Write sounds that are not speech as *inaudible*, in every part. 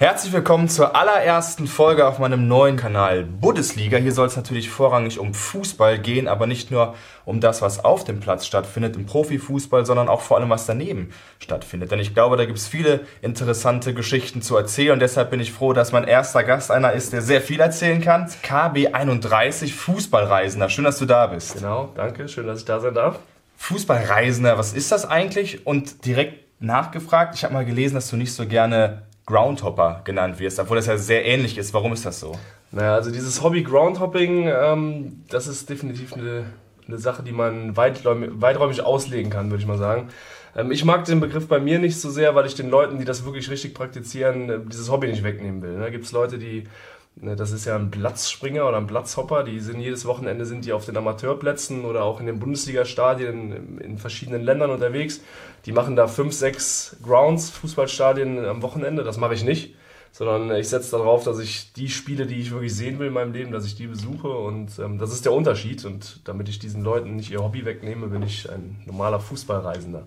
Herzlich willkommen zur allerersten Folge auf meinem neuen Kanal Bundesliga. Hier soll es natürlich vorrangig um Fußball gehen, aber nicht nur um das, was auf dem Platz stattfindet im Profifußball, sondern auch vor allem, was daneben stattfindet. Denn ich glaube, da gibt es viele interessante Geschichten zu erzählen und deshalb bin ich froh, dass mein erster Gast einer ist, der sehr viel erzählen kann. KB31 Fußballreisender. Schön, dass du da bist. Genau, danke. Schön, dass ich da sein darf. Fußballreisender, was ist das eigentlich? Und direkt nachgefragt, ich habe mal gelesen, dass du nicht so gerne Groundhopper genannt wirst, obwohl das ja sehr ähnlich ist. Warum ist das so? Naja, also dieses Hobby Groundhopping, ähm, das ist definitiv eine, eine Sache, die man weiträumig, auslegen kann, würde ich mal sagen. Ähm, ich mag den Begriff bei mir nicht so sehr, weil ich den Leuten, die das wirklich richtig praktizieren, äh, dieses Hobby nicht wegnehmen will. Da gibt es Leute, die Ne, das ist ja ein Platzspringer oder ein Platzhopper. Die sind jedes Wochenende sind die auf den Amateurplätzen oder auch in den Bundesliga-Stadien in verschiedenen Ländern unterwegs. Die machen da fünf, sechs Grounds, Fußballstadien am Wochenende. Das mache ich nicht, sondern ich setze darauf, dass ich die Spiele, die ich wirklich sehen will in meinem Leben, dass ich die besuche. Und ähm, das ist der Unterschied. Und damit ich diesen Leuten nicht ihr Hobby wegnehme, bin ich ein normaler Fußballreisender.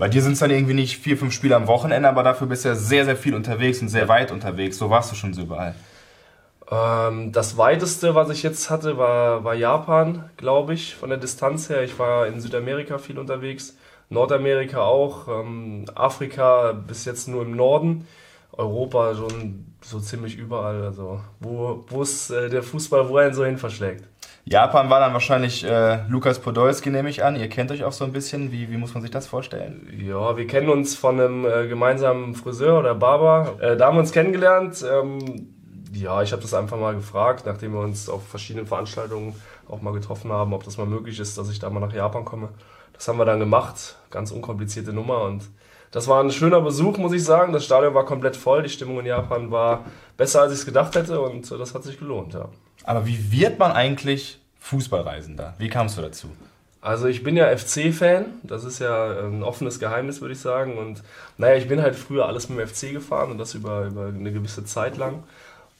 Bei dir sind es dann irgendwie nicht vier, fünf Spiele am Wochenende, aber dafür bist du ja sehr, sehr viel unterwegs und sehr weit unterwegs. So warst du schon so überall. Ähm, das weiteste, was ich jetzt hatte, war, war Japan, glaube ich, von der Distanz her. Ich war in Südamerika viel unterwegs, Nordamerika auch, ähm, Afrika bis jetzt nur im Norden, Europa schon so ziemlich überall. Also wo, wo ist äh, der Fußball, wo er ihn so hin verschlägt. Japan war dann wahrscheinlich äh, Lukas Podolski, nehme ich an. Ihr kennt euch auch so ein bisschen. Wie, wie muss man sich das vorstellen? Ja, wir kennen uns von einem äh, gemeinsamen Friseur oder Barber. Äh, da haben wir uns kennengelernt. Ähm, ja, ich habe das einfach mal gefragt, nachdem wir uns auf verschiedenen Veranstaltungen auch mal getroffen haben, ob das mal möglich ist, dass ich da mal nach Japan komme. Das haben wir dann gemacht, ganz unkomplizierte Nummer und das war ein schöner Besuch, muss ich sagen. Das Stadion war komplett voll, die Stimmung in Japan war besser, als ich es gedacht hätte und das hat sich gelohnt, ja. Aber wie wird man eigentlich Fußballreisender? Wie kamst du dazu? Also ich bin ja FC-Fan, das ist ja ein offenes Geheimnis, würde ich sagen. Und naja, ich bin halt früher alles mit dem FC gefahren und das über, über eine gewisse Zeit lang.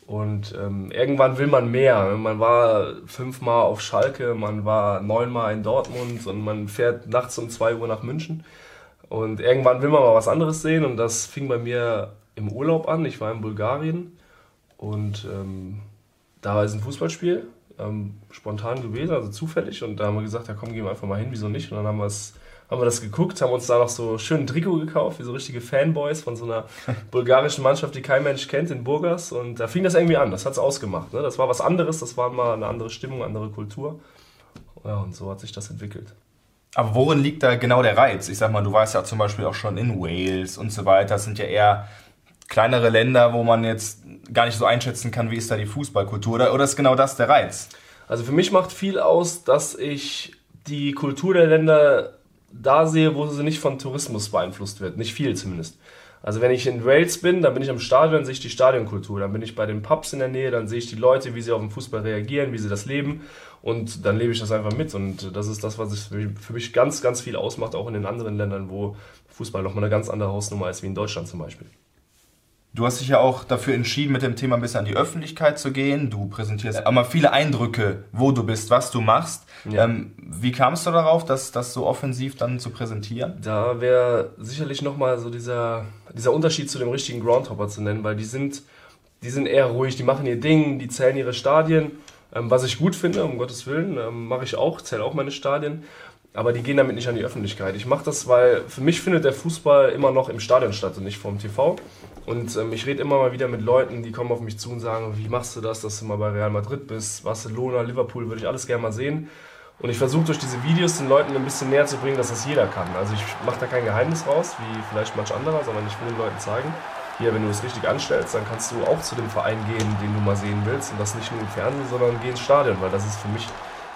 Und ähm, irgendwann will man mehr. Man war fünfmal auf Schalke, man war neunmal in Dortmund und man fährt nachts um zwei Uhr nach München. Und irgendwann will man mal was anderes sehen und das fing bei mir im Urlaub an. Ich war in Bulgarien und ähm, da war es ein Fußballspiel, ähm, spontan gewesen, also zufällig. Und da haben wir gesagt, ja komm, gehen wir einfach mal hin, wieso nicht? Und dann haben wir es haben wir das geguckt, haben uns da noch so schön Trikot gekauft, wie so richtige Fanboys von so einer *laughs* bulgarischen Mannschaft, die kein Mensch kennt, in Burgas. Und da fing das irgendwie an, das hat es ausgemacht. Ne? Das war was anderes, das war mal eine andere Stimmung, andere Kultur. Ja, und so hat sich das entwickelt. Aber worin liegt da genau der Reiz? Ich sag mal, du warst ja zum Beispiel auch schon in Wales und so weiter. Das sind ja eher kleinere Länder, wo man jetzt gar nicht so einschätzen kann, wie ist da die Fußballkultur. Oder, oder ist genau das der Reiz? Also für mich macht viel aus, dass ich die Kultur der Länder da sehe, wo sie nicht von Tourismus beeinflusst wird. Nicht viel zumindest. Also wenn ich in Wales bin, dann bin ich am Stadion, sehe ich die Stadionkultur. Dann bin ich bei den Pubs in der Nähe, dann sehe ich die Leute, wie sie auf den Fußball reagieren, wie sie das leben. Und dann lebe ich das einfach mit. Und das ist das, was es für mich ganz, ganz viel ausmacht, auch in den anderen Ländern, wo Fußball nochmal eine ganz andere Hausnummer ist, wie in Deutschland zum Beispiel. Du hast dich ja auch dafür entschieden, mit dem Thema ein bisschen an die Öffentlichkeit zu gehen. Du präsentierst auch mal viele Eindrücke, wo du bist, was du machst. Ja. Ähm, wie kamst du darauf, das, das so offensiv dann zu präsentieren? Da wäre sicherlich nochmal so dieser, dieser Unterschied zu dem richtigen Groundhopper zu nennen, weil die sind, die sind eher ruhig, die machen ihr Ding, die zählen ihre Stadien. Ähm, was ich gut finde, um Gottes Willen, ähm, mache ich auch, zähle auch meine Stadien aber die gehen damit nicht an die Öffentlichkeit. Ich mache das, weil für mich findet der Fußball immer noch im Stadion statt und nicht vom TV. Und ähm, ich rede immer mal wieder mit Leuten, die kommen auf mich zu und sagen, wie machst du das, dass du mal bei Real Madrid bist, Barcelona, Liverpool, würde ich alles gerne mal sehen. Und ich versuche durch diese Videos den Leuten ein bisschen näher zu bringen, dass das jeder kann. Also ich mache da kein Geheimnis raus, wie vielleicht manch anderer, sondern ich will den Leuten zeigen, hier, wenn du es richtig anstellst, dann kannst du auch zu dem Verein gehen, den du mal sehen willst. Und das nicht nur im Fernsehen, sondern geh ins Stadion, weil das ist für mich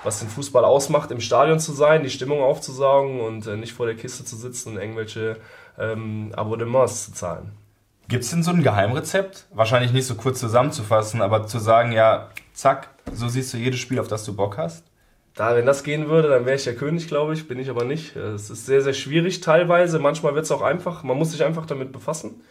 was den Fußball ausmacht, im Stadion zu sein, die Stimmung aufzusaugen und äh, nicht vor der Kiste zu sitzen und irgendwelche ähm, Abonnements zu zahlen. Gibt es denn so ein Geheimrezept? Wahrscheinlich nicht so kurz zusammenzufassen, aber zu sagen, ja, zack, so siehst du jedes Spiel, auf das du Bock hast? Da, wenn das gehen würde, dann wäre ich der König, glaube ich. Bin ich aber nicht. Es ist sehr, sehr schwierig teilweise. Manchmal wird es auch einfach. Man muss sich einfach damit befassen.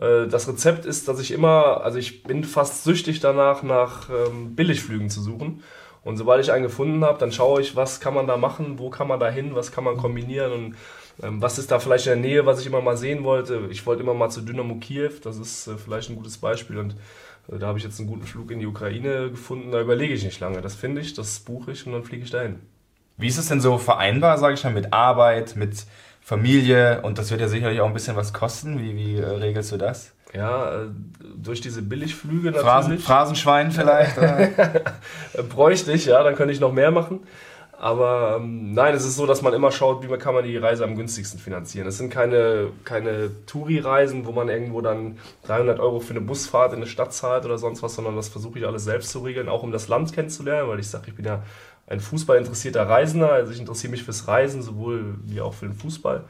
Äh, das Rezept ist, dass ich immer, also ich bin fast süchtig danach, nach ähm, Billigflügen zu suchen. Und sobald ich einen gefunden habe, dann schaue ich, was kann man da machen, wo kann man da hin, was kann man kombinieren. Und Ähm, was ist da vielleicht in der Nähe, was ich immer mal sehen wollte? Ich wollte immer mal zu Dynamo Kiew, das ist äh, vielleicht ein gutes Beispiel und äh, da habe ich jetzt einen guten Flug in die Ukraine gefunden. Da überlege ich nicht lange. Das finde ich, das buche ich und dann fliege ich dahin. Wie ist es denn so vereinbar, sage ich mal, mit Arbeit, mit Familie? Und das wird ja sicherlich auch ein bisschen was kosten. Wie, wie äh, regelst du das? Ja, äh, durch diese Billigflüge natürlich. Phrasen, Phrasenschwein vielleicht? *laughs* Bräuchte ich, ja, dann könnte ich noch mehr machen. Aber ähm, nein, es ist so, dass man immer schaut, wie kann man die Reise am günstigsten finanzieren. Es sind keine, keine Touri-Reisen, wo man irgendwo dann 300 Euro für eine Busfahrt in eine Stadt zahlt oder sonst was, sondern das versuche ich alles selbst zu regeln, auch um das Land kennenzulernen, weil ich sage, ich bin ja ein fußballinteressierter Reisender, also ich interessiere mich fürs Reisen, sowohl wie auch für den Fußball.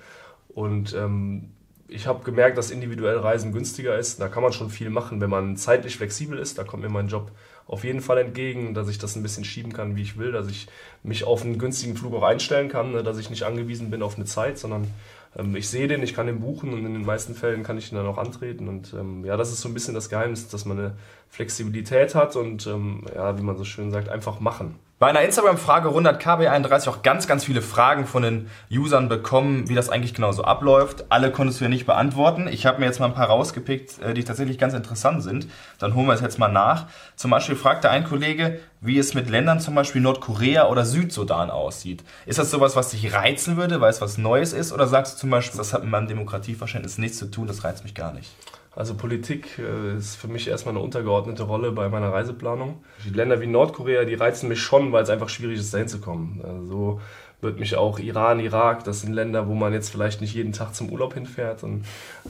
Und ähm, ich habe gemerkt, dass individuell Reisen günstiger ist. Da kann man schon viel machen, wenn man zeitlich flexibel ist. Da kommt mir mein Job auf jeden Fall entgegen, dass ich das ein bisschen schieben kann, wie ich will, dass ich mich auf einen günstigen Flug auch einstellen kann, ne, dass ich nicht angewiesen bin auf eine Zeit, sondern ähm, ich sehe den, ich kann den buchen und in den meisten Fällen kann ich ihn dann auch antreten. Und ähm, ja, das ist so ein bisschen das Geheimnis, dass man eine Flexibilität hat und ähm, ja, wie man so schön sagt, einfach machen. Bei einer Instagram-Frage hat KB31 auch ganz, ganz viele Fragen von den Usern bekommen, wie das eigentlich genau so abläuft. Alle konntest du ja nicht beantworten. Ich habe mir jetzt mal ein paar rausgepickt, äh, die tatsächlich ganz interessant sind. Dann holen wir es jetzt mal nach. Zum Beispiel fragte ein Kollege, wie es mit Ländern zum Beispiel Nordkorea oder Südsudan aussieht. Ist das sowas, was dich reizen würde, weil es was Neues ist? Oder sagst du zum Beispiel, das hat mit meinem Demokratieverständnis nichts zu tun, das reizt mich gar nicht? Also Politik äh, ist für mich erstmal eine untergeordnete Rolle bei meiner Reiseplanung. Die Länder wie Nordkorea, die reizen mich schon, weil es einfach schwierig ist, dahin zu kommen. Also so wird mich auch Iran, Irak, das sind Länder, wo man jetzt vielleicht nicht jeden Tag zum Urlaub hinfährt. Und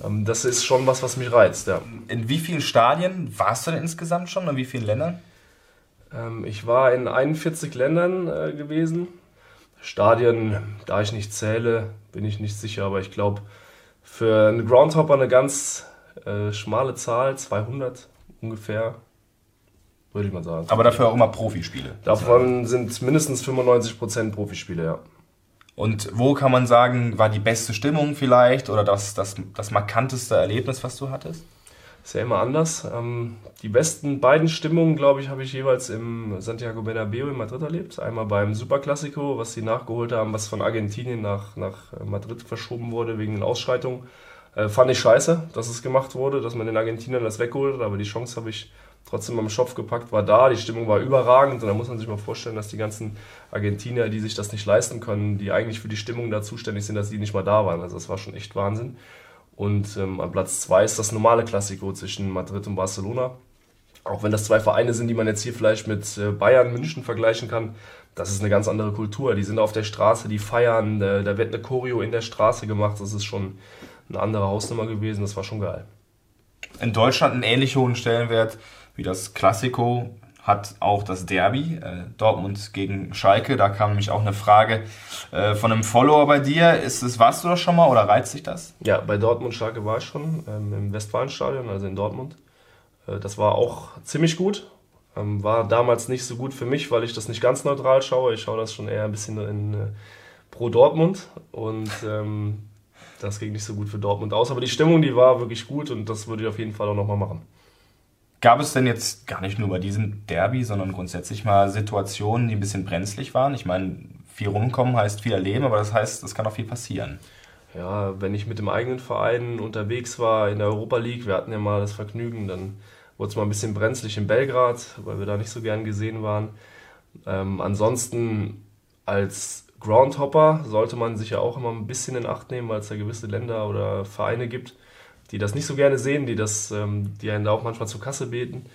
ähm, das ist schon was, was mich reizt. Ja. In wie vielen Stadien warst du denn insgesamt schon? In wie vielen Ländern? Ähm, ich war in 41 Ländern äh, gewesen. Stadien, da ich nicht zähle, bin ich nicht sicher, aber ich glaube, für einen Groundhopper eine ganz äh, schmale Zahl, 200 ungefähr, würde ich mal sagen. Aber dafür auch immer Profispiele. Davon sind mindestens 95% Profispiele, ja. Und wo kann man sagen, war die beste Stimmung vielleicht oder das, das, das markanteste Erlebnis, was du hattest? Ist ja immer anders. Ähm, die besten beiden Stimmungen, glaube ich, habe ich jeweils im Santiago Bernabeu in Madrid erlebt. Einmal beim Superclásico, was sie nachgeholt haben, was von Argentinien nach, nach Madrid verschoben wurde wegen den Ausschreitungen. Äh, fand ich scheiße, dass es gemacht wurde, dass man den Argentinern das weggeholt hat, aber die Chance habe ich trotzdem am Schopf gepackt, war da, die Stimmung war überragend und da muss man sich mal vorstellen, dass die ganzen Argentinier, die sich das nicht leisten können, die eigentlich für die Stimmung da zuständig sind, dass die nicht mal da waren. Also das war schon echt Wahnsinn. Und ähm, an Platz zwei ist das normale Klassiko zwischen Madrid und Barcelona. Auch wenn das zwei Vereine sind, die man jetzt hier vielleicht mit äh, Bayern, München vergleichen kann, das ist eine ganz andere Kultur. Die sind auf der Straße, die feiern, äh, da wird eine Choreo in der Straße gemacht. Das ist schon eine andere Hausnummer gewesen. Das war schon geil. In Deutschland einen ähnlich hohen Stellenwert wie das Klassiko hat auch das Derby, äh, Dortmund gegen Schalke. Da kam nämlich auch eine Frage äh, von einem Follower bei dir. Ist es, warst du das schon mal oder reizt sich das? Ja, bei Dortmund Schalke war ich schon ähm, im Westfalenstadion, also in Dortmund. Äh, das war auch ziemlich gut. Ähm, war damals nicht so gut für mich, weil ich das nicht ganz neutral schaue. Ich schaue das schon eher ein bisschen in, äh, pro Dortmund und ähm, das ging nicht so gut für Dortmund aus. Aber die Stimmung, die war wirklich gut und das würde ich auf jeden Fall auch nochmal machen. Gab es denn jetzt gar nicht nur bei diesem Derby, sondern grundsätzlich mal Situationen, die ein bisschen brenzlig waren? Ich meine, viel rumkommen heißt viel erleben, aber das heißt, es kann auch viel passieren. Ja, wenn ich mit dem eigenen Verein unterwegs war in der Europa League, wir hatten ja mal das Vergnügen, dann wurde es mal ein bisschen brenzlig in Belgrad, weil wir da nicht so gern gesehen waren. Ähm, ansonsten als Groundhopper sollte man sich ja auch immer ein bisschen in Acht nehmen, weil es da gewisse Länder oder Vereine gibt, die das nicht so gerne sehen, die, das, ähm, die einen da auch manchmal zur Kasse beten.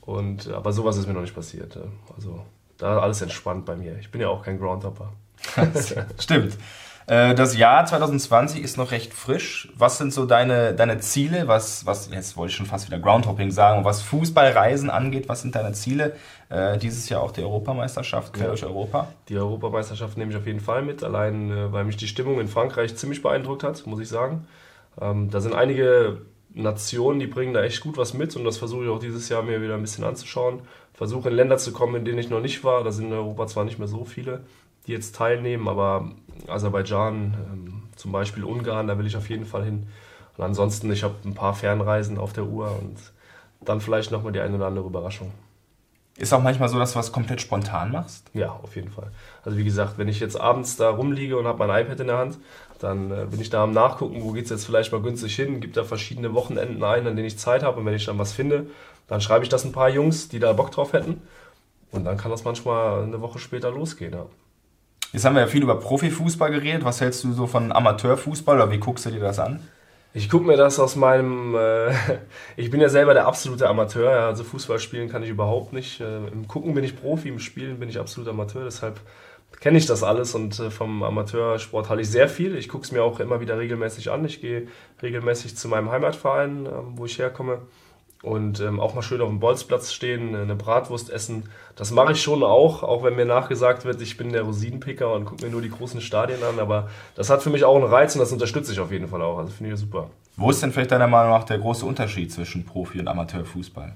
Und, aber sowas ist mir noch nicht passiert. Also da alles entspannt bei mir. Ich bin ja auch kein Groundhopper. *laughs* Stimmt. Äh, das Jahr 2020 ist noch recht frisch. Was sind so deine, deine Ziele? Was, was, jetzt wollte ich schon fast wieder Groundhopping sagen, was Fußballreisen angeht, was sind deine Ziele? Äh, dieses Jahr auch die Europameisterschaft, quer ja. durch Europa? Die Europameisterschaft nehme ich auf jeden Fall mit, allein äh, weil mich die Stimmung in Frankreich ziemlich beeindruckt hat, muss ich sagen. Ähm, da sind einige Nationen, die bringen da echt gut was mit und das versuche ich auch dieses Jahr mir wieder ein bisschen anzuschauen. Versuche in Länder zu kommen, in denen ich noch nicht war. Da sind in Europa zwar nicht mehr so viele, die jetzt teilnehmen, aber Aserbaidschan, ähm, zum Beispiel Ungarn, da will ich auf jeden Fall hin. Und ansonsten, ich habe ein paar Fernreisen auf der Uhr und dann vielleicht nochmal die eine oder andere Überraschung. Ist auch manchmal so, dass du was komplett spontan machst? Ja, auf jeden Fall. Also wie gesagt, wenn ich jetzt abends da rumliege und habe mein iPad in der Hand, Dann äh, bin ich da am Nachgucken, wo geht es jetzt vielleicht mal günstig hin, gibt da verschiedene Wochenenden ein, an denen ich Zeit habe und wenn ich dann was finde, dann schreibe ich das ein paar Jungs, die da Bock drauf hätten und dann kann das manchmal eine Woche später losgehen. Ja. Jetzt haben wir ja viel über Profifußball geredet. Was hältst du so von Amateurfußball oder wie guckst du dir das an? Ich gucke mir das aus meinem. Äh, *laughs* ich bin ja selber der absolute Amateur. Ja, also Fußball spielen kann ich überhaupt nicht. Äh, Im Gucken bin ich Profi, im Spielen bin ich absolut Amateur. Deshalb kenne ich das alles und äh, vom Amateursport halte ich sehr viel. Ich gucke es mir auch immer wieder regelmäßig an. Ich gehe regelmäßig zu meinem Heimatverein, äh, wo ich herkomme und ähm, auch mal schön auf dem Bolzplatz stehen, eine Bratwurst essen. Das mache ich schon auch, auch wenn mir nachgesagt wird, ich bin der Rosinenpicker und gucke mir nur die großen Stadien an. Aber das hat für mich auch einen Reiz und das unterstütze ich auf jeden Fall auch. Also finde ich super. Wo ist denn vielleicht deiner Meinung nach der große Unterschied zwischen Profi- und Amateurfußball?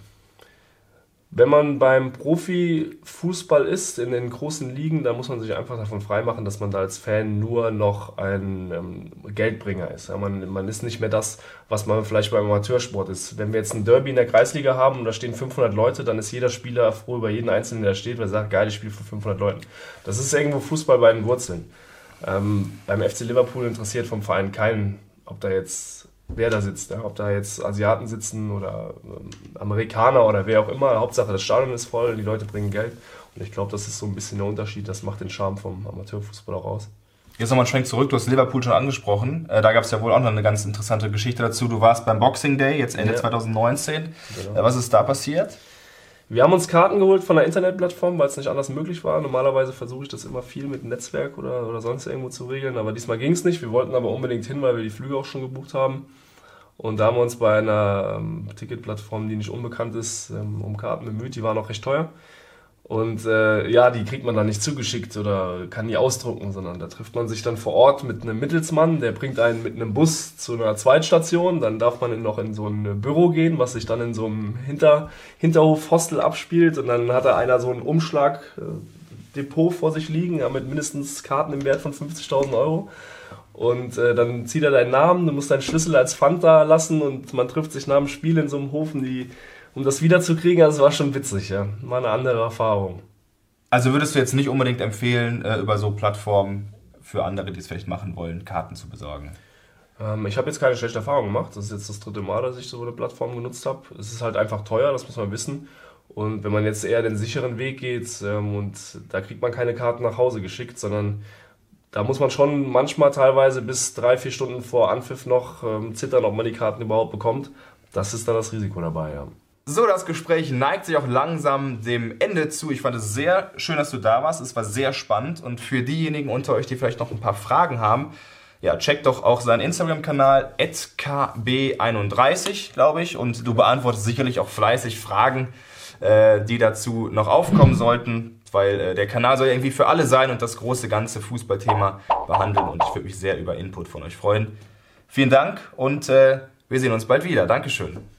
Wenn man beim Profifußball ist, in den großen Ligen, da muss man sich einfach davon freimachen, dass man da als Fan nur noch ein ähm, Geldbringer ist. Ja, man, man ist nicht mehr das, was man vielleicht beim Amateursport ist. Wenn wir jetzt ein Derby in der Kreisliga haben und da stehen 500 Leute, dann ist jeder Spieler froh über jeden Einzelnen, der da steht, weil er sagt, geil, ich spiele für 500 Leuten. Das ist irgendwo Fußball bei den Wurzeln. Ähm, beim FC Liverpool interessiert vom Verein keinen, ob da jetzt wer da sitzt. Ja? Ob da jetzt Asiaten sitzen oder ähm, Amerikaner oder wer auch immer. Hauptsache das Stadion ist voll, die Leute bringen Geld. Und ich glaube, das ist so ein bisschen der Unterschied. Das macht den Charme vom Amateurfußball auch aus. Jetzt nochmal ein Schwenk zurück. Du hast Liverpool schon angesprochen. Äh, da gab es ja wohl auch noch eine ganz interessante Geschichte dazu. Du warst beim Boxing Day, jetzt Ende ja. 2019. Genau. Äh, was ist da passiert? Wir haben uns Karten geholt von der Internetplattform, weil es nicht anders möglich war. Normalerweise versuche ich das immer viel mit Netzwerk oder, oder sonst irgendwo zu regeln, aber diesmal ging es nicht. Wir wollten aber unbedingt hin, weil wir die Flüge auch schon gebucht haben. Und da haben wir uns bei einer ähm, Ticketplattform, die nicht unbekannt ist, ähm, um Karten bemüht. Die waren auch recht teuer. Und äh, ja, die kriegt man dann nicht zugeschickt oder kann die ausdrucken, sondern da trifft man sich dann vor Ort mit einem Mittelsmann, der bringt einen mit einem Bus zu einer Zweitstation. Dann darf man noch in so ein Büro gehen, was sich dann in so einem Hinter Hinterhof-Hostel abspielt. Und dann hat da einer so einen Umschlag-Depot äh, vor sich liegen, ja, mit mindestens Karten im Wert von 50.000 Euro. Und äh, dann zieht er deinen Namen, du musst deinen Schlüssel als Pfand da lassen und man trifft sich nach dem Spiel in so einem Hof, um, die, um das wiederzukriegen. Das war schon witzig, ja. War eine andere Erfahrung. Also würdest du jetzt nicht unbedingt empfehlen, äh, über so Plattformen für andere, die es vielleicht machen wollen, Karten zu besorgen? Ähm, ich habe jetzt keine schlechte Erfahrung gemacht. Das ist jetzt das dritte Mal, dass ich so eine Plattform genutzt habe. Es ist halt einfach teuer, das muss man wissen. Und wenn man jetzt eher den sicheren Weg geht ähm, und da kriegt man keine Karten nach Hause geschickt, sondern da muss man schon manchmal teilweise bis drei, vier Stunden vor Anpfiff noch ähm, zittern, ob man die Karten überhaupt bekommt. Das ist dann das Risiko dabei, ja. So, das Gespräch neigt sich auch langsam dem Ende zu. Ich fand es sehr schön, dass du da warst. Es war sehr spannend. Und für diejenigen unter euch, die vielleicht noch ein paar Fragen haben, ja, check doch auch seinen Instagram-Kanal kb31, glaube ich. Und du beantwortest sicherlich auch fleißig Fragen, äh, die dazu noch aufkommen sollten weil äh, der Kanal soll irgendwie für alle sein und das große ganze Fußballthema behandeln und ich würde mich sehr über Input von euch freuen. Vielen Dank und äh, wir sehen uns bald wieder. Dankeschön.